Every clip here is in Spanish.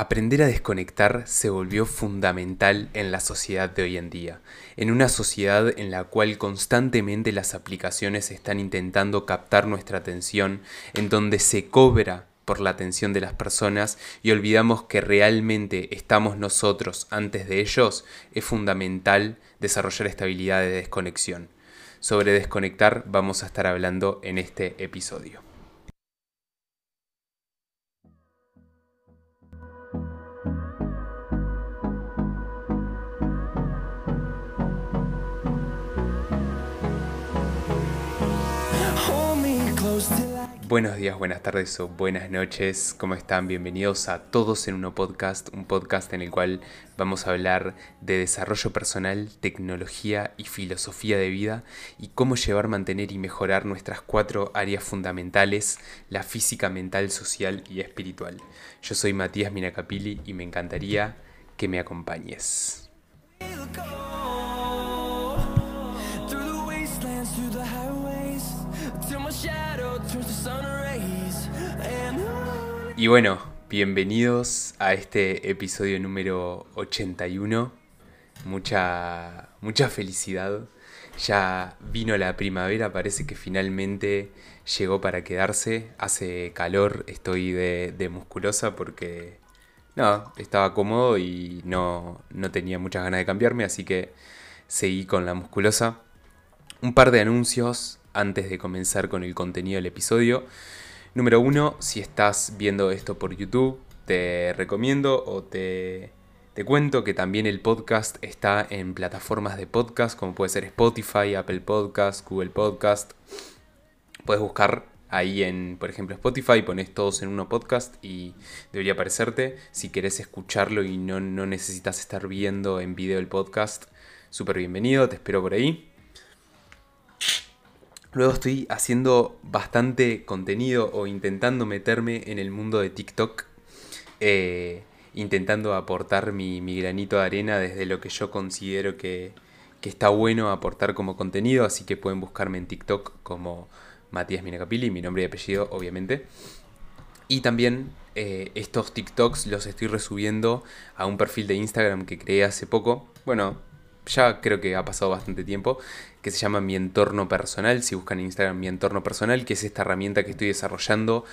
Aprender a desconectar se volvió fundamental en la sociedad de hoy en día, en una sociedad en la cual constantemente las aplicaciones están intentando captar nuestra atención, en donde se cobra por la atención de las personas y olvidamos que realmente estamos nosotros antes de ellos, es fundamental desarrollar estabilidad de desconexión. Sobre desconectar vamos a estar hablando en este episodio. Buenos días, buenas tardes o buenas noches, ¿cómo están? Bienvenidos a Todos en Uno Podcast, un podcast en el cual vamos a hablar de desarrollo personal, tecnología y filosofía de vida y cómo llevar, mantener y mejorar nuestras cuatro áreas fundamentales, la física, mental, social y espiritual. Yo soy Matías Minacapili y me encantaría que me acompañes. Y bueno, bienvenidos a este episodio número 81. Mucha, mucha felicidad. Ya vino la primavera, parece que finalmente llegó para quedarse. Hace calor, estoy de, musculosa porque no, estaba cómodo y no, no tenía muchas ganas de cambiarme, así que seguí con la musculosa. Un par de anuncios antes de comenzar con el contenido del episodio. Número uno, si estás viendo esto por YouTube, te recomiendo o te, te cuento que también el podcast está en plataformas de podcast como puede ser Spotify, Apple Podcast, Google Podcast. Puedes buscar ahí en, por ejemplo, Spotify, pones todos en uno podcast y debería aparecerte. Si querés escucharlo y no, no necesitas estar viendo en video el podcast, súper bienvenido, te espero por ahí. Luego estoy haciendo bastante contenido o intentando meterme en el mundo de TikTok. Eh, intentando aportar mi, granito de arena desde lo que yo considero que, está bueno aportar como contenido. Así que pueden buscarme en TikTok como Matías Minacapili, mi nombre y apellido, obviamente. Y también eh, estos TikToks los estoy resubiendo a un perfil de Instagram que creé hace poco. Bueno, ya creo que ha pasado bastante tiempo, que se llama Mi Entorno Personal. Si buscan en Instagram Mi Entorno Personal, que es esta herramienta que estoy desarrollando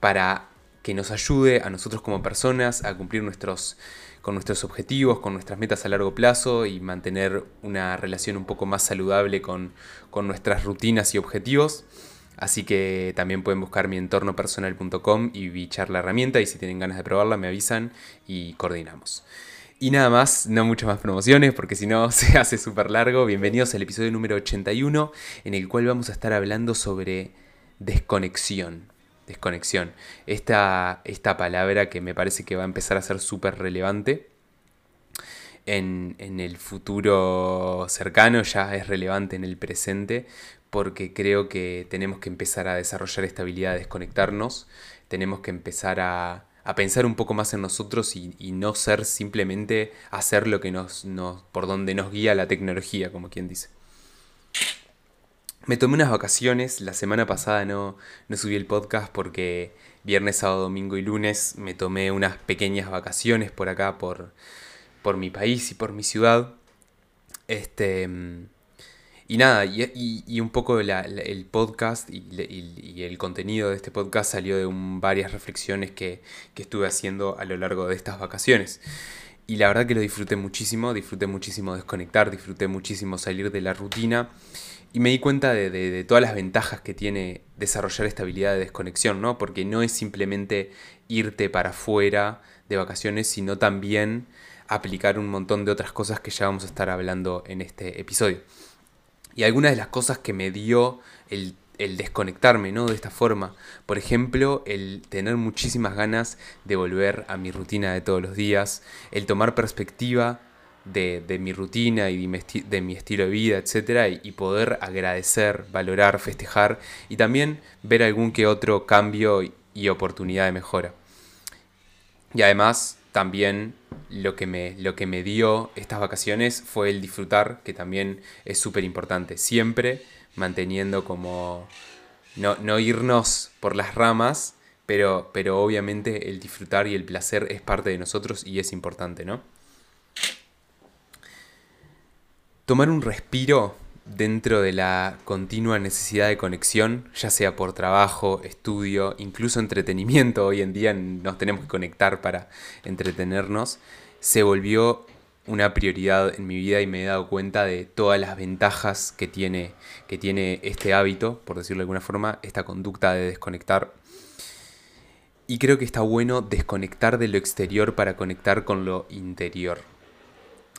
para que nos ayude a nosotros como personas a cumplir nuestros, con nuestros objetivos, con nuestras metas a largo plazo y mantener una relación un poco más saludable con, con nuestras rutinas y objetivos. Así que también pueden buscar mientornopersonal.com y bichar la herramienta y si tienen ganas de probarla me avisan y coordinamos. Y nada más, no muchas más promociones porque si no se hace súper largo. Bienvenidos al episodio número 81 en el cual vamos a estar hablando sobre desconexión. Desconexión. Esta, esta palabra que me parece que va a empezar a ser súper relevante. En, en el futuro cercano ya es relevante en el presente porque creo que tenemos que empezar a desarrollar esta habilidad de desconectarnos, tenemos que empezar a, a pensar un poco más en nosotros y, no ser simplemente hacer lo que nos, por donde nos guía la tecnología, como quien dice. Me tomé unas vacaciones, la semana pasada no, no subí el podcast porque viernes, sábado, domingo y lunes me tomé unas pequeñas vacaciones por acá, por, por mi país y por mi ciudad. Este, y nada, y, un poco el podcast y, el contenido de este podcast salió de varias reflexiones que, estuve haciendo a lo largo de estas vacaciones. Y la verdad que lo disfruté muchísimo, disfruté muchísimo desconectar, disfruté muchísimo salir de la rutina. Y me di cuenta de, todas las ventajas que tiene desarrollar esta habilidad de desconexión, ¿no? Porque no es simplemente irte para afuera de vacaciones, sino también aplicar un montón de otras cosas que ya vamos a estar hablando en este episodio y algunas de las cosas que me dio el, desconectarme, ¿no? De esta forma. Por ejemplo, el tener muchísimas ganas de volver a mi rutina de todos los días, el tomar perspectiva de, mi rutina y de mi, estilo de vida, etc. Y, poder agradecer, valorar, festejar y también ver algún que otro cambio y oportunidad de mejora. Y además también lo que, me, lo que me dio estas vacaciones fue el disfrutar, que también es súper importante. Siempre manteniendo como no, no, irnos por las ramas, pero, pero obviamente el disfrutar y el placer es parte de nosotros y es importante, ¿no? Tomar un respiro dentro de la continua necesidad de conexión, ya sea por trabajo, estudio, incluso entretenimiento, hoy en día nos tenemos que conectar para entretenernos, se volvió una prioridad en mi vida y me he dado cuenta de todas las ventajas que tiene, que tiene este hábito, por decirlo de alguna forma, esta conducta de desconectar. Y creo que está bueno desconectar de lo exterior para conectar con lo interior.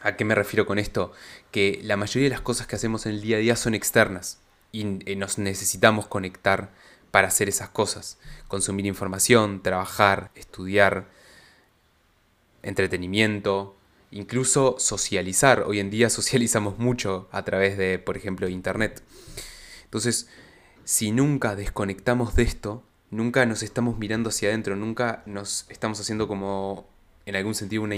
¿A qué me refiero con esto? Que la mayoría de las cosas que hacemos en el día a día son externas y eh, nos necesitamos conectar para hacer esas cosas. Consumir información, trabajar, estudiar, entretenimiento, incluso socializar. Hoy en día socializamos mucho a través de, por ejemplo, Internet. Entonces, si nunca desconectamos de esto, nunca nos estamos mirando hacia adentro, nunca nos estamos haciendo como, en algún sentido, una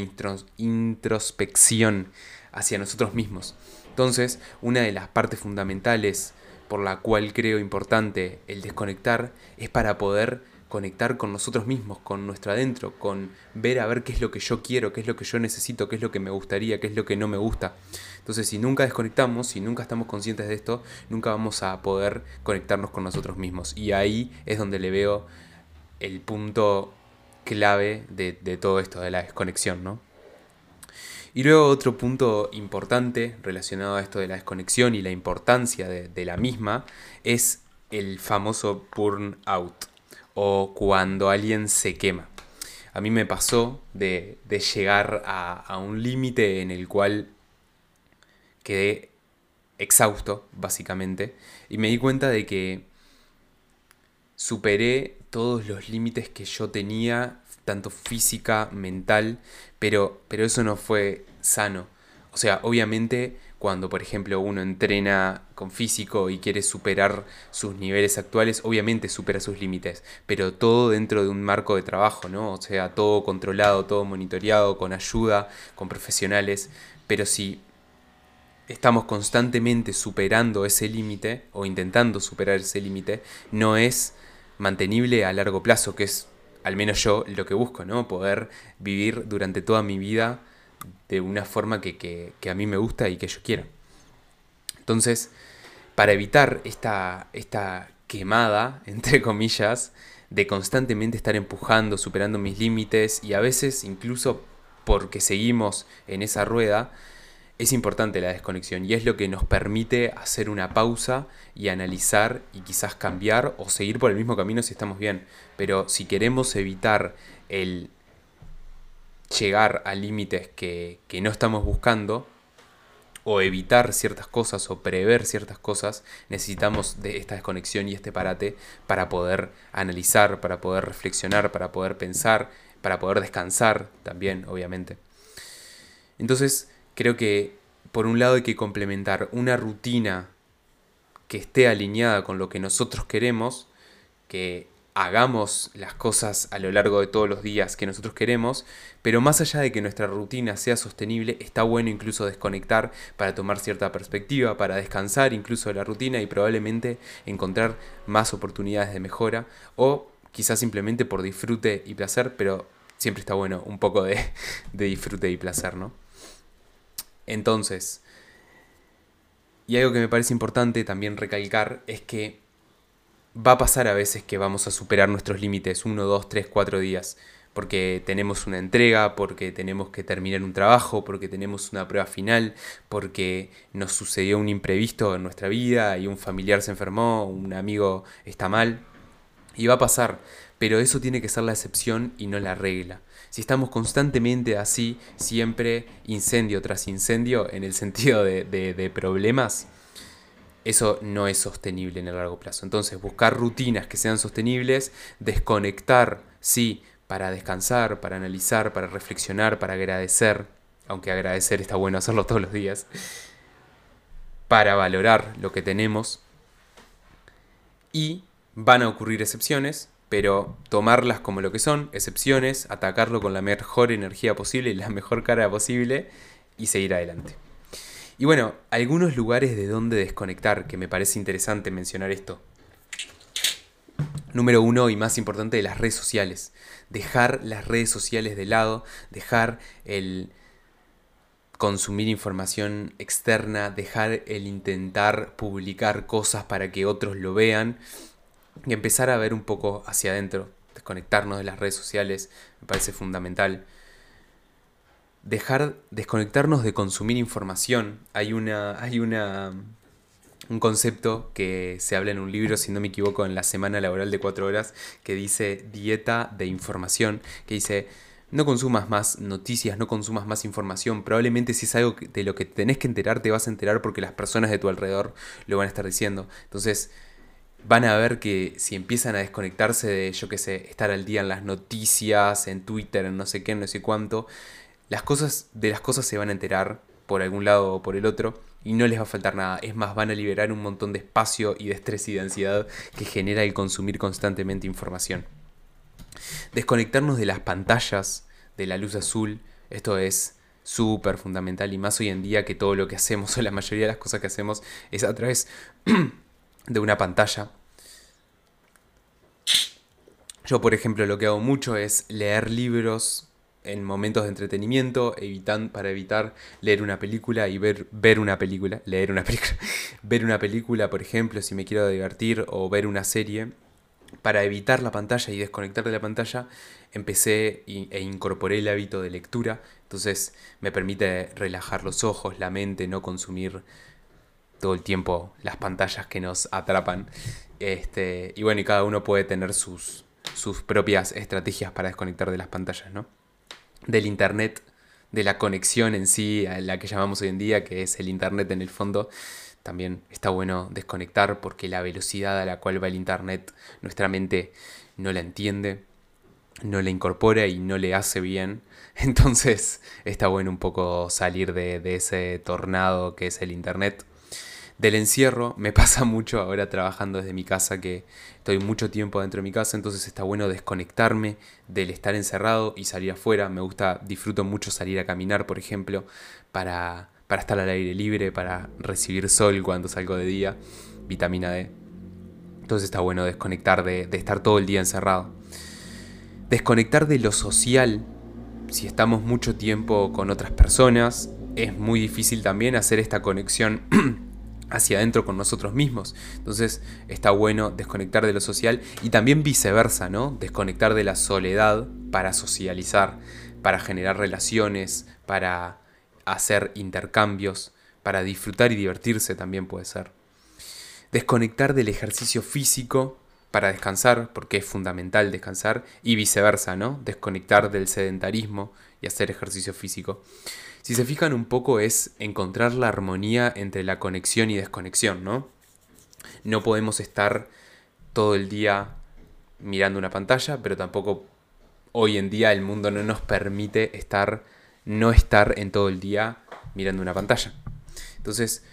introspección hacia nosotros mismos. Entonces, una de las partes fundamentales por la cual creo importante el desconectar es para poder conectar con nosotros mismos, con nuestro adentro, con ver a ver qué es lo que yo quiero, qué es lo que yo necesito, qué es lo que me gustaría, qué es lo que no me gusta. Entonces, si nunca desconectamos, si nunca estamos conscientes de esto, nunca vamos a poder conectarnos con nosotros mismos. Y ahí es donde le veo el punto clave de, todo esto, de la desconexión, ¿no? Y luego otro punto importante relacionado a esto de la desconexión y la importancia de, de la misma es el famoso burnout o cuando alguien se quema. A mí me pasó de, llegar a, un límite en el cual quedé exhausto, básicamente, y me di cuenta de que superé todos los límites que yo tenía, tanto física, mental, pero, pero eso no fue sano. O sea, obviamente cuando por ejemplo uno entrena con físico y quiere superar sus niveles actuales, obviamente supera sus límites, pero todo dentro de un marco de trabajo, ¿no? O sea, todo controlado, todo monitoreado, con ayuda, con profesionales, pero si estamos constantemente superando ese límite o intentando superar ese límite, no es mantenible a largo plazo, que es al menos yo lo que busco, ¿no? Poder vivir durante toda mi vida de una forma que, a mí me gusta y que yo quiero. Entonces, para evitar esta, esta quemada, entre comillas, de constantemente estar empujando, superando mis límites y a veces incluso porque seguimos en esa rueda, es importante la desconexión y es lo que nos permite hacer una pausa y analizar y quizás cambiar o seguir por el mismo camino si estamos bien. Pero si queremos evitar el llegar a límites que, no estamos buscando, o evitar ciertas cosas o prever ciertas cosas, necesitamos de esta desconexión y este parate para poder analizar, para poder reflexionar, para poder pensar, para poder descansar también, obviamente. Entonces, creo que por un lado hay que complementar una rutina que esté alineada con lo que nosotros queremos, que hagamos las cosas a lo largo de todos los días que nosotros queremos, pero más allá de que nuestra rutina sea sostenible, está bueno incluso desconectar para tomar cierta perspectiva, para descansar incluso de la rutina y probablemente encontrar más oportunidades de mejora o quizás simplemente por disfrute y placer, pero siempre está bueno un poco de, de disfrute y placer, ¿no? Entonces, y algo que me parece importante también recalcar es que va a pasar a veces que vamos a superar nuestros límites, uno, dos, tres, cuatro días, porque tenemos una entrega, porque tenemos que terminar un trabajo, porque tenemos una prueba final, porque nos sucedió un imprevisto en nuestra vida y un familiar se enfermó, un amigo está mal, y va a pasar, pero eso tiene que ser la excepción y no la regla. Si estamos constantemente así, siempre incendio tras incendio, en el sentido de, problemas, eso no es sostenible en el largo plazo. Entonces, buscar rutinas que sean sostenibles, desconectar, sí, para descansar, para analizar, para reflexionar, para agradecer, aunque agradecer está bueno hacerlo todos los días, para valorar lo que tenemos. Y van a ocurrir excepciones, pero tomarlas como lo que son, excepciones, atacarlo con la mejor energía posible y la mejor cara posible y seguir adelante. Y bueno, algunos lugares de donde desconectar, que me parece interesante mencionar esto. número uno y más importante de las redes sociales. Dejar las redes sociales de lado, dejar el consumir información externa, dejar el intentar publicar cosas para que otros lo vean y empezar a ver un poco hacia adentro, desconectarnos de las redes sociales, me parece fundamental. Dejar, desconectarnos de consumir información. Hay una, hay una un concepto que se habla en un libro, si no me equivoco, en la semana laboral de cuatro horas, que dice dieta de información, que dice, no consumas más noticias, no consumas más información, probablemente si es algo de lo que tenés que enterar, te vas a enterar porque las personas de tu alrededor lo van a estar diciendo. Entonces, van a ver que si empiezan a desconectarse de, yo qué sé, estar al día en las noticias, en Twitter, en no sé qué, no sé cuánto, las cosas, de las cosas se van a enterar por algún lado o por el otro y no les va a faltar nada. Es más, van a liberar un montón de espacio y de estrés y de ansiedad que genera el consumir constantemente información. Desconectarnos de las pantallas, de la luz azul, esto es súper fundamental y más hoy en día que todo lo que hacemos o la mayoría de las cosas que hacemos es a través de una pantalla. Yo, por ejemplo, lo que hago mucho es leer libros en momentos de entretenimiento, para evitar leer una película y ver, ver una película, leer una película, ver una película, por ejemplo, si me quiero divertir, o ver una serie, para evitar la pantalla y desconectar de la pantalla, empecé e incorporé el hábito de lectura, entonces me permite relajar los ojos, la mente, no consumir todo el tiempo las pantallas que nos atrapan. Este, y bueno, y cada uno puede tener sus, sus propias estrategias para desconectar de las pantallas, ¿no? del Internet, de la conexión en sí, a la que llamamos hoy en día, que es el Internet en el fondo, también está bueno desconectar porque la velocidad a la cual va el Internet, nuestra mente no la entiende, no la incorpora y no le hace bien. Entonces está bueno un poco salir de, de ese tornado que es el Internet del encierro. Me pasa mucho ahora trabajando desde mi casa que estoy mucho tiempo dentro de mi casa, entonces está bueno desconectarme del estar encerrado y salir afuera. Me gusta, disfruto mucho salir a caminar, por ejemplo, para, para estar al aire libre, para recibir sol cuando salgo de día, vitamina D. Entonces está bueno desconectar de, de estar todo el día encerrado. Desconectar de lo social, si estamos mucho tiempo con otras personas, es muy difícil también hacer esta conexión hacia adentro con nosotros mismos. Entonces está bueno desconectar de lo social y también viceversa, ¿no? Desconectar de la soledad para socializar, para generar relaciones, para hacer intercambios, para disfrutar y divertirse también puede ser. Desconectar del ejercicio físico para descansar, porque es fundamental descansar, y viceversa, ¿no? Desconectar del sedentarismo y hacer ejercicio físico. Si se fijan un poco es encontrar la armonía entre la conexión y desconexión, ¿no? No podemos estar todo el día mirando una pantalla, pero tampoco hoy en día el mundo no nos permite estar, no estar en todo el día mirando una pantalla. Entonces,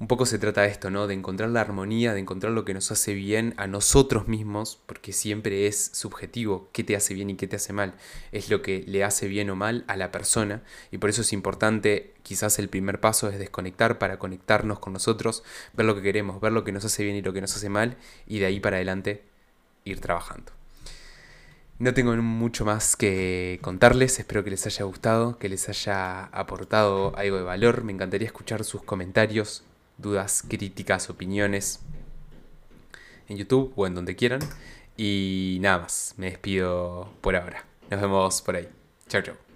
un poco se trata de esto, ¿no? De encontrar la armonía, de encontrar lo que nos hace bien a nosotros mismos, porque siempre es subjetivo qué te hace bien y qué te hace mal. Es lo que le hace bien o mal a la persona y por eso es importante, quizás el primer paso es desconectar para conectarnos con nosotros, ver lo que queremos, ver lo que nos hace bien y lo que nos hace mal y de ahí para adelante ir trabajando. No tengo mucho más que contarles, espero que les haya gustado, que les haya aportado algo de valor, me encantaría escuchar sus comentarios, dudas, críticas, opiniones en YouTube o en donde quieran. Y nada más, me despido por ahora. Nos vemos por ahí. Chao, chao.